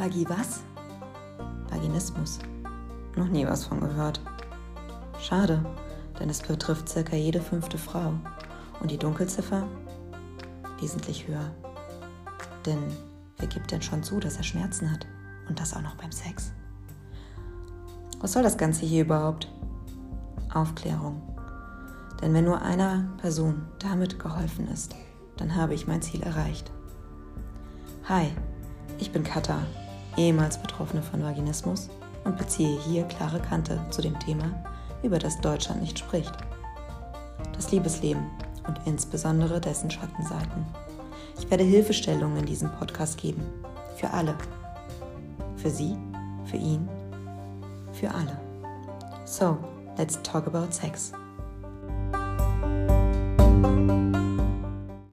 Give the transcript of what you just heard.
Vagi was? Vaginismus. Noch nie was von gehört. Schade, denn es betrifft circa jede fünfte Frau. Und die Dunkelziffer? Wesentlich höher. Denn wer gibt denn schon zu, dass er Schmerzen hat? Und das auch noch beim Sex. Was soll das Ganze hier überhaupt? Aufklärung. Denn wenn nur einer Person damit geholfen ist, dann habe ich mein Ziel erreicht. Hi, ich bin Katha, ehemals Betroffene von Vaginismus und beziehe hier klare Kante zu dem Thema, über das Deutschland nicht spricht. Das Liebesleben und insbesondere dessen Schattenseiten. Ich werde Hilfestellungen in diesem Podcast geben. Für alle. Für Sie, für ihn, für alle. So, let's talk about sex.